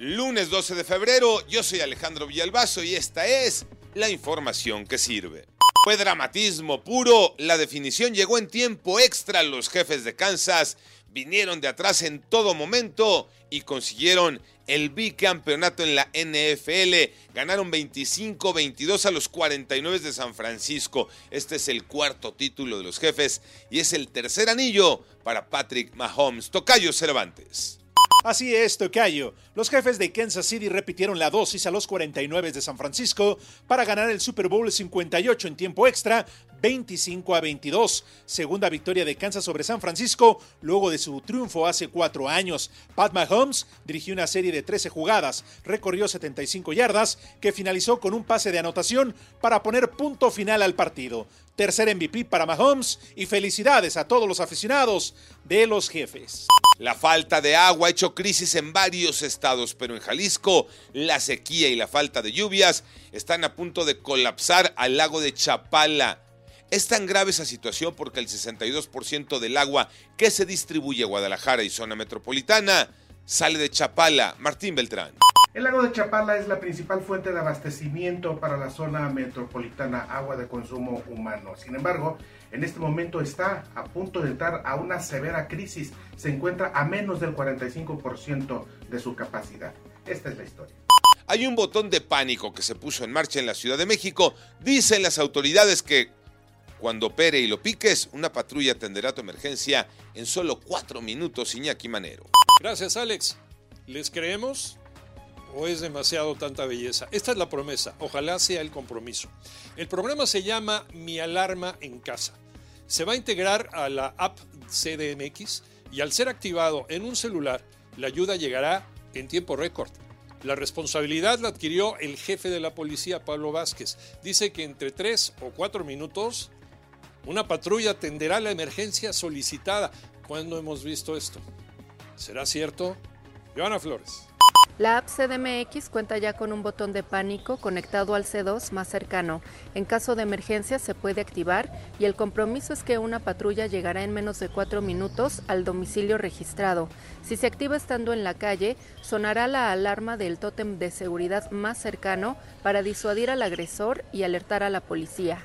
Lunes 12 de febrero, yo soy Alejandro Villalbazo y esta es la información que sirve. Fue dramatismo puro, la definición llegó en tiempo extra, los jefes de Kansas vinieron de atrás en todo momento y consiguieron el bicampeonato en la NFL. Ganaron 25-22 a los 49 de San Francisco. Este es el cuarto título de los jefes y es el tercer anillo para Patrick Mahomes. Tocayo Cervantes. Así es, Tocayo. Los jefes de Kansas City repitieron la dosis a los 49 de San Francisco para ganar el Super Bowl 58 en tiempo extra, 25 a 22. Segunda victoria de Kansas sobre San Francisco luego de su triunfo hace cuatro años. Pat Mahomes dirigió una serie de 13 jugadas, recorrió 75 yardas, que finalizó con un pase de anotación para poner punto final al partido. Tercer MVP para Mahomes y felicidades a todos los aficionados de los jefes. La falta de agua ha hecho crisis en varios estados, pero en Jalisco la sequía y la falta de lluvias están a punto de colapsar al lago de Chapala. Es tan grave esa situación porque el 62% del agua que se distribuye a Guadalajara y zona metropolitana sale de Chapala. Martín Beltrán. El lago de Chapala es la principal fuente de abastecimiento para la zona metropolitana, agua de consumo humano. Sin embargo, en este momento está a punto de entrar a una severa crisis. Se encuentra a menos del 45% de su capacidad. Esta es la historia. Hay un botón de pánico que se puso en marcha en la Ciudad de México. Dicen las autoridades que cuando opere y lo piques, una patrulla atenderá tu emergencia en solo cuatro minutos, Iñaki Manero. Gracias, Alex. ¿Les creemos? ¿O es demasiado tanta belleza? Esta es la promesa. Ojalá sea el compromiso. El programa se llama Mi Alarma en Casa. Se va a integrar a la app CDMX y al ser activado en un celular, la ayuda llegará en tiempo récord. La responsabilidad la adquirió el jefe de la policía, Pablo Vázquez. Dice que entre tres o cuatro minutos una patrulla atenderá la emergencia solicitada. ¿Cuándo hemos visto esto? ¿Será cierto? Joana Flores. La app CDMX cuenta ya con un botón de pánico conectado al C2 más cercano. En caso de emergencia se puede activar y el compromiso es que una patrulla llegará en menos de cuatro minutos al domicilio registrado. Si se activa estando en la calle, sonará la alarma del tótem de seguridad más cercano para disuadir al agresor y alertar a la policía.